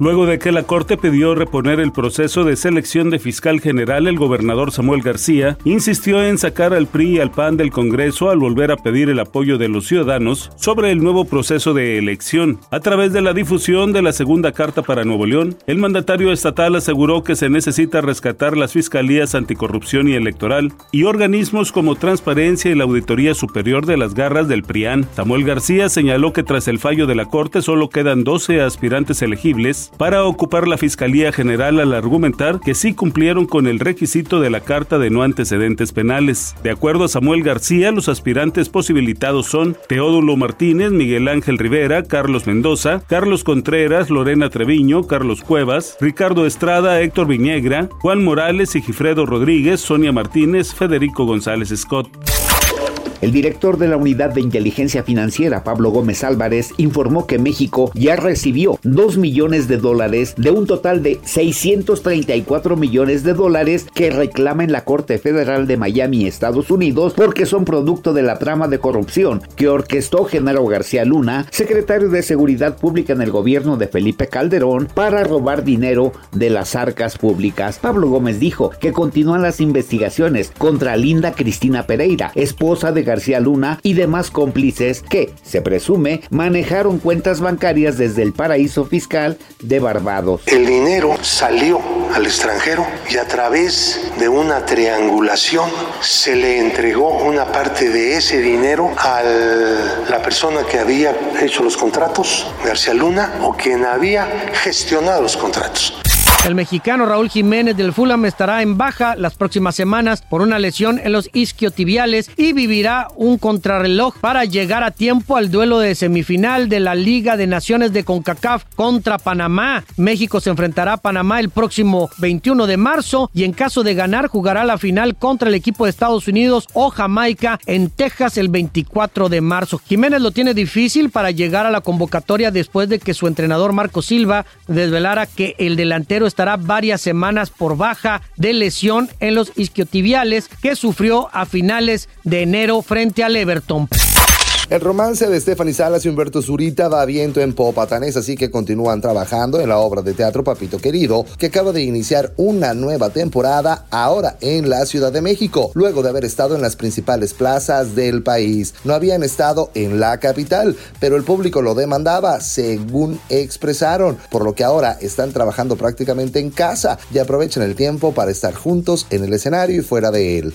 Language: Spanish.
Luego de que la Corte pidió reponer el proceso de selección de fiscal general, el gobernador Samuel García insistió en sacar al PRI y al PAN del Congreso al volver a pedir el apoyo de los ciudadanos sobre el nuevo proceso de elección. A través de la difusión de la segunda carta para Nuevo León, el mandatario estatal aseguró que se necesita rescatar las fiscalías anticorrupción y electoral y organismos como Transparencia y la Auditoría Superior de las garras del PRIAN. Samuel García señaló que tras el fallo de la Corte solo quedan 12 aspirantes elegibles para ocupar la Fiscalía General al argumentar que sí cumplieron con el requisito de la Carta de no antecedentes penales. De acuerdo a Samuel García, los aspirantes posibilitados son Teodulo Martínez, Miguel Ángel Rivera, Carlos Mendoza, Carlos Contreras, Lorena Treviño, Carlos Cuevas, Ricardo Estrada, Héctor Viñegra, Juan Morales, Sigifredo Rodríguez, Sonia Martínez, Federico González Scott. El director de la Unidad de Inteligencia Financiera, Pablo Gómez Álvarez, informó que México ya recibió 2 millones de dólares de un total de 634 millones de dólares que reclama en la Corte Federal de Miami, Estados Unidos, porque son producto de la trama de corrupción que orquestó Genaro García Luna, secretario de Seguridad Pública en el gobierno de Felipe Calderón, para robar dinero de las arcas públicas. Pablo Gómez dijo que continúan las investigaciones contra Linda Cristina Pereira, esposa de García Luna y demás cómplices que, se presume, manejaron cuentas bancarias desde el paraíso fiscal de Barbados. El dinero salió al extranjero y a través de una triangulación se le entregó una parte de ese dinero a la persona que había hecho los contratos, García Luna, o quien había gestionado los contratos. El mexicano Raúl Jiménez del Fulham estará en baja las próximas semanas por una lesión en los isquiotibiales y vivirá un contrarreloj para llegar a tiempo al duelo de semifinal de la Liga de Naciones de CONCACAF contra Panamá. México se enfrentará a Panamá el próximo 21 de marzo y en caso de ganar jugará la final contra el equipo de Estados Unidos o Jamaica en Texas el 24 de marzo. Jiménez lo tiene difícil para llegar a la convocatoria después de que su entrenador Marco Silva desvelara que el delantero estará varias semanas por baja de lesión en los isquiotibiales que sufrió a finales de enero frente al Everton. El romance de Stephanie Salas y Humberto Zurita va viento en Popatanés, así que continúan trabajando en la obra de teatro Papito Querido, que acaba de iniciar una nueva temporada ahora en la Ciudad de México, luego de haber estado en las principales plazas del país. No habían estado en la capital, pero el público lo demandaba, según expresaron, por lo que ahora están trabajando prácticamente en casa y aprovechan el tiempo para estar juntos en el escenario y fuera de él.